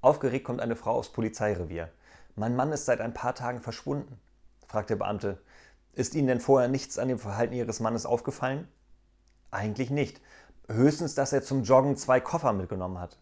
Aufgeregt kommt eine Frau aufs Polizeirevier. Mein Mann ist seit ein paar Tagen verschwunden, fragt der Beamte. Ist Ihnen denn vorher nichts an dem Verhalten Ihres Mannes aufgefallen? Eigentlich nicht. Höchstens, dass er zum Joggen zwei Koffer mitgenommen hat.